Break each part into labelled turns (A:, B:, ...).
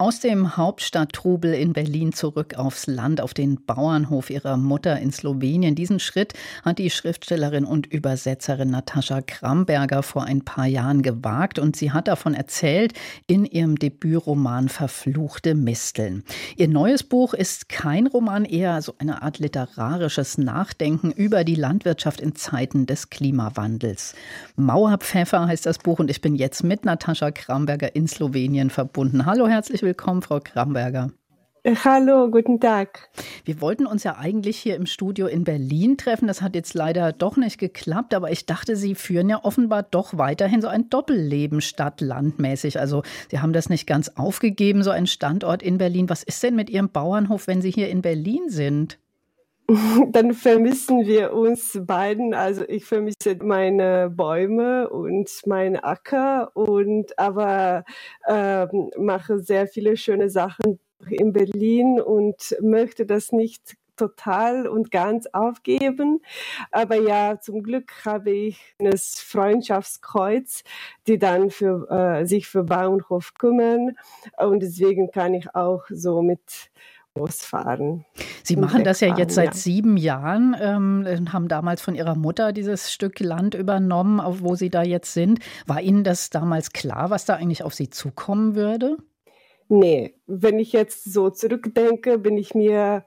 A: aus dem Hauptstadttrubel in Berlin zurück aufs Land, auf den Bauernhof ihrer Mutter in Slowenien. Diesen Schritt hat die Schriftstellerin und Übersetzerin Natascha Kramberger vor ein paar Jahren gewagt und sie hat davon erzählt in ihrem Debütroman Verfluchte Misteln. Ihr neues Buch ist kein Roman, eher so eine Art literarisches Nachdenken über die Landwirtschaft in Zeiten des Klimawandels. Mauerpfeffer heißt das Buch und ich bin jetzt mit Natascha Kramberger in Slowenien verbunden. Hallo, herzlich willkommen willkommen, Frau Kramberger.
B: Äh, hallo, guten Tag.
A: Wir wollten uns ja eigentlich hier im Studio in Berlin treffen. Das hat jetzt leider doch nicht geklappt, aber ich dachte, Sie führen ja offenbar doch weiterhin so ein Doppelleben stadt-landmäßig. Also Sie haben das nicht ganz aufgegeben, so ein Standort in Berlin. Was ist denn mit Ihrem Bauernhof, wenn Sie hier in Berlin sind?
B: dann vermissen wir uns beiden. Also ich vermisse meine Bäume und meinen Acker und aber äh, mache sehr viele schöne Sachen in Berlin und möchte das nicht total und ganz aufgeben. Aber ja, zum Glück habe ich das Freundschaftskreuz, die dann für äh, sich für Bauernhof kümmern und deswegen kann ich auch so mit losfahren.
A: Sie machen das ja jetzt seit ja. sieben Jahren, ähm, haben damals von Ihrer Mutter dieses Stück Land übernommen, auf wo Sie da jetzt sind. War Ihnen das damals klar, was da eigentlich auf Sie zukommen würde?
B: Nee, wenn ich jetzt so zurückdenke, bin ich mir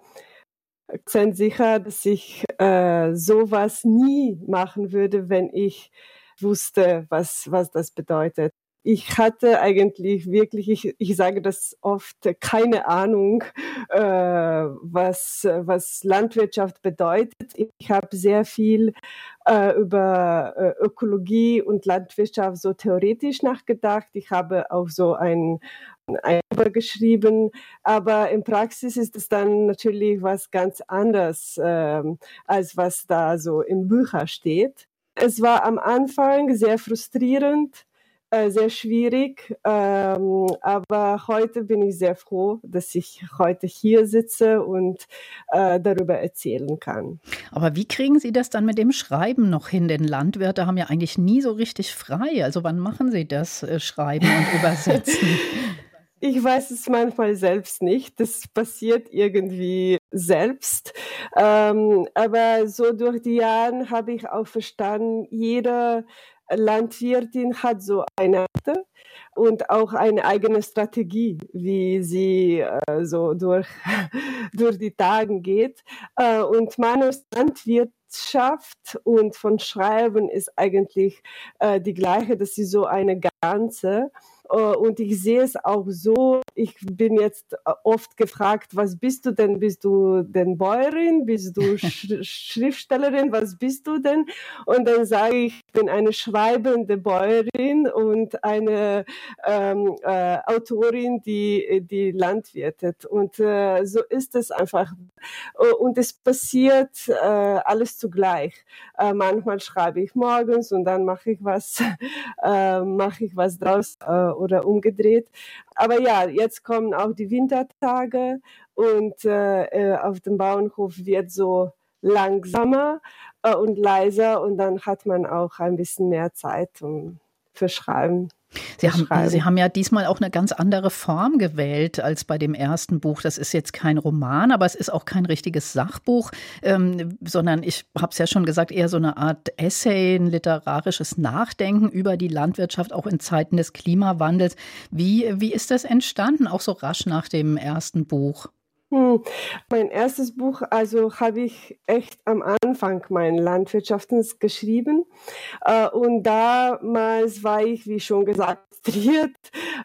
B: sehr sicher, dass ich äh, sowas nie machen würde, wenn ich wusste, was, was das bedeutet ich hatte eigentlich wirklich, ich, ich sage das oft, keine Ahnung, äh, was, was Landwirtschaft bedeutet. Ich habe sehr viel äh, über äh, Ökologie und Landwirtschaft so theoretisch nachgedacht. Ich habe auch so ein, ein geschrieben, aber in Praxis ist es dann natürlich was ganz anderes, äh, als was da so im Bücher steht. Es war am Anfang sehr frustrierend, äh, sehr schwierig. Ähm, aber heute bin ich sehr froh, dass ich heute hier sitze und äh, darüber erzählen kann.
A: Aber wie kriegen Sie das dann mit dem Schreiben noch hin? Denn Landwirte haben ja eigentlich nie so richtig frei. Also wann machen Sie das, äh, Schreiben und Übersetzen?
B: Ich weiß es manchmal selbst nicht. Das passiert irgendwie selbst. Ähm, aber so durch die Jahre habe ich auch verstanden, jeder Landwirtin hat so eine und auch eine eigene Strategie, wie sie äh, so durch, durch die Tage geht. Äh, und meine Landwirtschaft und von Schreiben ist eigentlich äh, die gleiche, dass sie so eine ganze äh, und ich sehe es auch so, ich bin jetzt äh, oft gefragt, was bist du denn? Bist du denn Bäuerin? Bist du Sch Schriftstellerin? Was bist du denn? Und dann sage ich, ich bin eine schreibende Bäuerin und eine ähm, äh, Autorin, die, die landwirtet. Und äh, so ist es einfach. Und es passiert äh, alles zugleich. Äh, manchmal schreibe ich morgens und dann mache ich was, mache ich was draus oder umgedreht. Aber ja, jetzt kommen auch die Wintertage und äh, äh, auf dem Bauernhof wird so langsamer äh, und leiser und dann hat man auch ein bisschen mehr Zeit um, für Schreiben.
A: Sie haben, Sie haben ja diesmal auch eine ganz andere Form gewählt als bei dem ersten Buch. Das ist jetzt kein Roman, aber es ist auch kein richtiges Sachbuch, ähm, sondern ich habe es ja schon gesagt, eher so eine Art Essay, ein literarisches Nachdenken über die Landwirtschaft, auch in Zeiten des Klimawandels. Wie, wie ist das entstanden, auch so rasch nach dem ersten Buch?
B: Hm. Mein erstes Buch, also habe ich echt am Anfang mein Landwirtschaften geschrieben. Äh, und damals war ich, wie schon gesagt, frustriert,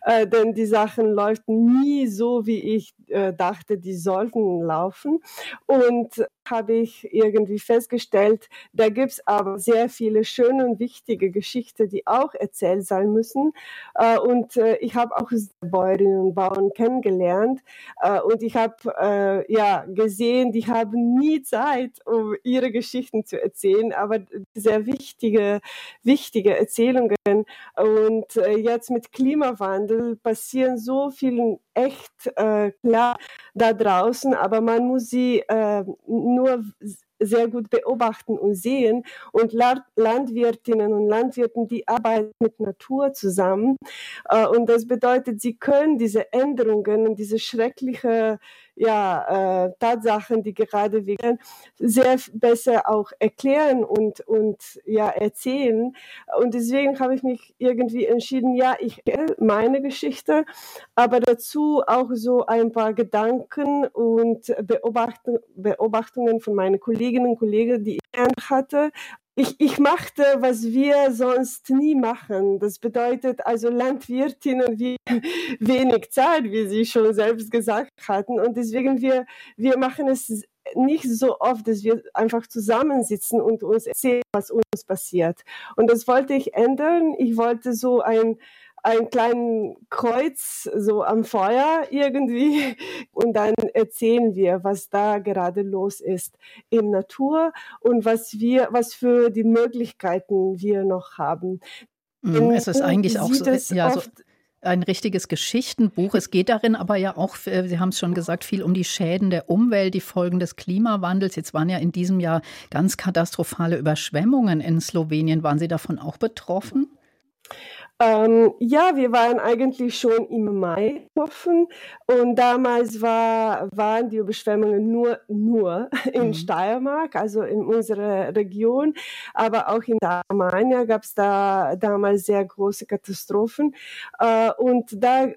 B: äh, denn die Sachen läuft nie so, wie ich äh, dachte, die sollten laufen. Und habe ich irgendwie festgestellt, da gibt es aber sehr viele schöne und wichtige Geschichten, die auch erzählt sein müssen. Äh, und äh, ich habe auch Bäuerinnen und Bauern kennengelernt äh, und ich habe ja gesehen, die haben nie Zeit, um ihre Geschichten zu erzählen, aber sehr wichtige, wichtige Erzählungen. Und jetzt mit Klimawandel passieren so viele echt äh, klar da draußen, aber man muss sie äh, nur sehr gut beobachten und sehen. Und Landwirtinnen und Landwirten, die arbeiten mit Natur zusammen. Äh, und das bedeutet, sie können diese Änderungen und diese schreckliche ja, äh, Tatsachen, die gerade werden, sehr besser auch erklären und, und ja, erzählen. Und deswegen habe ich mich irgendwie entschieden, ja, ich meine Geschichte, aber dazu auch so ein paar Gedanken und Beobachtungen, Beobachtungen von meinen Kolleginnen und Kollegen, die ich hatte ich, ich machte, was wir sonst nie machen. Das bedeutet also Landwirtinnen wie wenig Zeit, wie Sie schon selbst gesagt hatten. Und deswegen wir, wir machen es nicht so oft, dass wir einfach zusammensitzen und uns erzählen, was uns passiert. Und das wollte ich ändern. Ich wollte so ein, ein kleinen Kreuz so am Feuer irgendwie und dann erzählen wir, was da gerade los ist in Natur und was wir, was für die Möglichkeiten wir noch haben.
A: Mhm, es ist eigentlich auch so, ja, so ein richtiges Geschichtenbuch. Es geht darin aber ja auch, äh, Sie haben es schon gesagt, viel um die Schäden der Umwelt, die Folgen des Klimawandels. Jetzt waren ja in diesem Jahr ganz katastrophale Überschwemmungen in Slowenien. Waren Sie davon auch betroffen?
B: Ähm, ja, wir waren eigentlich schon im Mai offen und damals war, waren die Überschwemmungen nur, nur in mhm. Steiermark, also in unserer Region, aber auch in Damania gab es da damals sehr große Katastrophen äh, und da,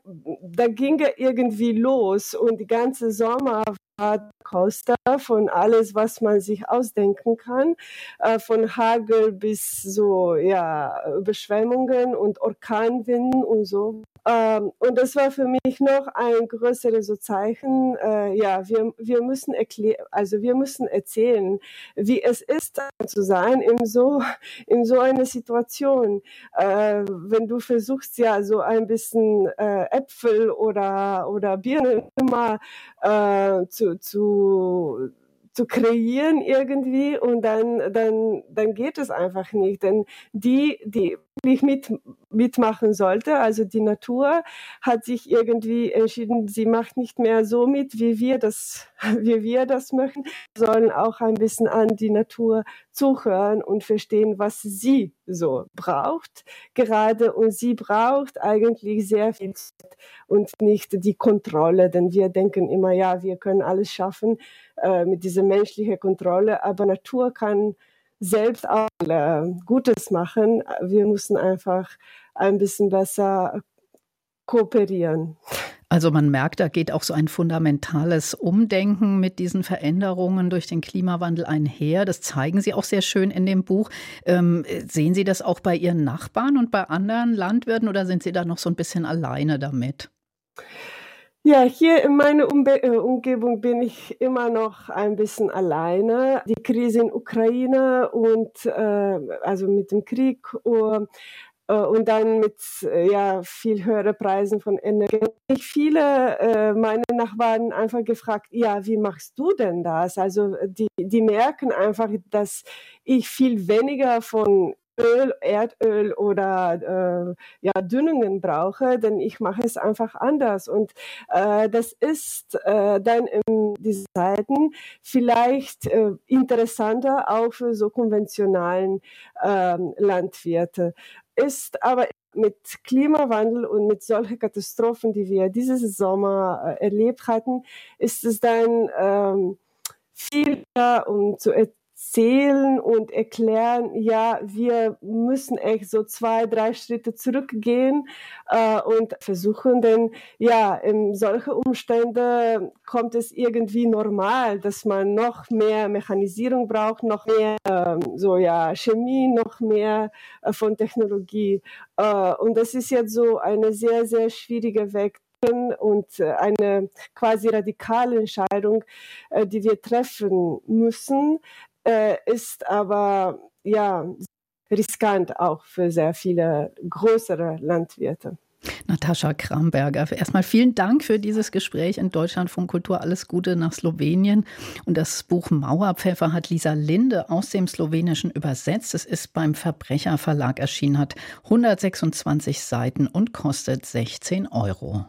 B: da ging er irgendwie los und die ganze Sommer Coaster von alles, was man sich ausdenken kann, äh, von Hagel bis so ja Überschwemmungen und Orkanwinden und so. Ähm, und das war für mich noch ein größeres so Zeichen. Äh, ja, wir, wir müssen erklären, also wir müssen erzählen, wie es ist zu sein in so in so einer Situation. Äh, wenn du versuchst ja so ein bisschen äh, Äpfel oder oder Birnen immer äh, zu, zu zu kreieren irgendwie und dann, dann, dann geht es einfach nicht. Denn die, die wirklich mit, mitmachen sollte, also die Natur, hat sich irgendwie entschieden, sie macht nicht mehr so mit, wie wir das, wie wir das möchten, sollen auch ein bisschen an die Natur zuhören und verstehen, was sie so braucht. Gerade und sie braucht eigentlich sehr viel Zeit und nicht die Kontrolle, denn wir denken immer, ja, wir können alles schaffen äh, mit dieser menschlichen Kontrolle, aber Natur kann selbst auch äh, Gutes machen. Wir müssen einfach ein bisschen besser kooperieren.
A: Also man merkt, da geht auch so ein fundamentales Umdenken mit diesen Veränderungen durch den Klimawandel einher. Das zeigen Sie auch sehr schön in dem Buch. Ähm, sehen Sie das auch bei Ihren Nachbarn und bei anderen Landwirten oder sind Sie da noch so ein bisschen alleine damit?
B: Ja, hier in meiner Umbe äh, Umgebung bin ich immer noch ein bisschen alleine. Die Krise in Ukraine und äh, also mit dem Krieg uh, uh, und dann mit äh, ja viel höhere Preisen von Energie. Ich viele äh, meine Nachbarn einfach gefragt, ja, wie machst du denn das? Also die die merken einfach, dass ich viel weniger von Öl, Erdöl oder äh, ja, Dünnungen brauche, denn ich mache es einfach anders. Und äh, das ist äh, dann in diesen Zeiten vielleicht äh, interessanter auch für so konventionalen ähm, Landwirte. Ist aber mit Klimawandel und mit solchen Katastrophen, die wir dieses Sommer äh, erlebt hatten, ist es dann ähm, viel um zu erzählen und erklären, ja, wir müssen echt so zwei, drei Schritte zurückgehen äh, und versuchen, denn ja, in solche Umstände kommt es irgendwie normal, dass man noch mehr Mechanisierung braucht, noch mehr äh, so ja Chemie, noch mehr äh, von Technologie. Äh, und das ist jetzt so eine sehr, sehr schwierige Weg und äh, eine quasi radikale Entscheidung, äh, die wir treffen müssen, äh, ist aber ja riskant auch für sehr viele größere Landwirte.
A: Natascha Kramberger, erstmal vielen Dank für dieses Gespräch in Deutschland von Kultur. Alles Gute nach Slowenien. Und das Buch Mauerpfeffer hat Lisa Linde aus dem Slowenischen übersetzt. Es ist beim Verbrecherverlag erschienen, hat 126 Seiten und kostet 16 Euro.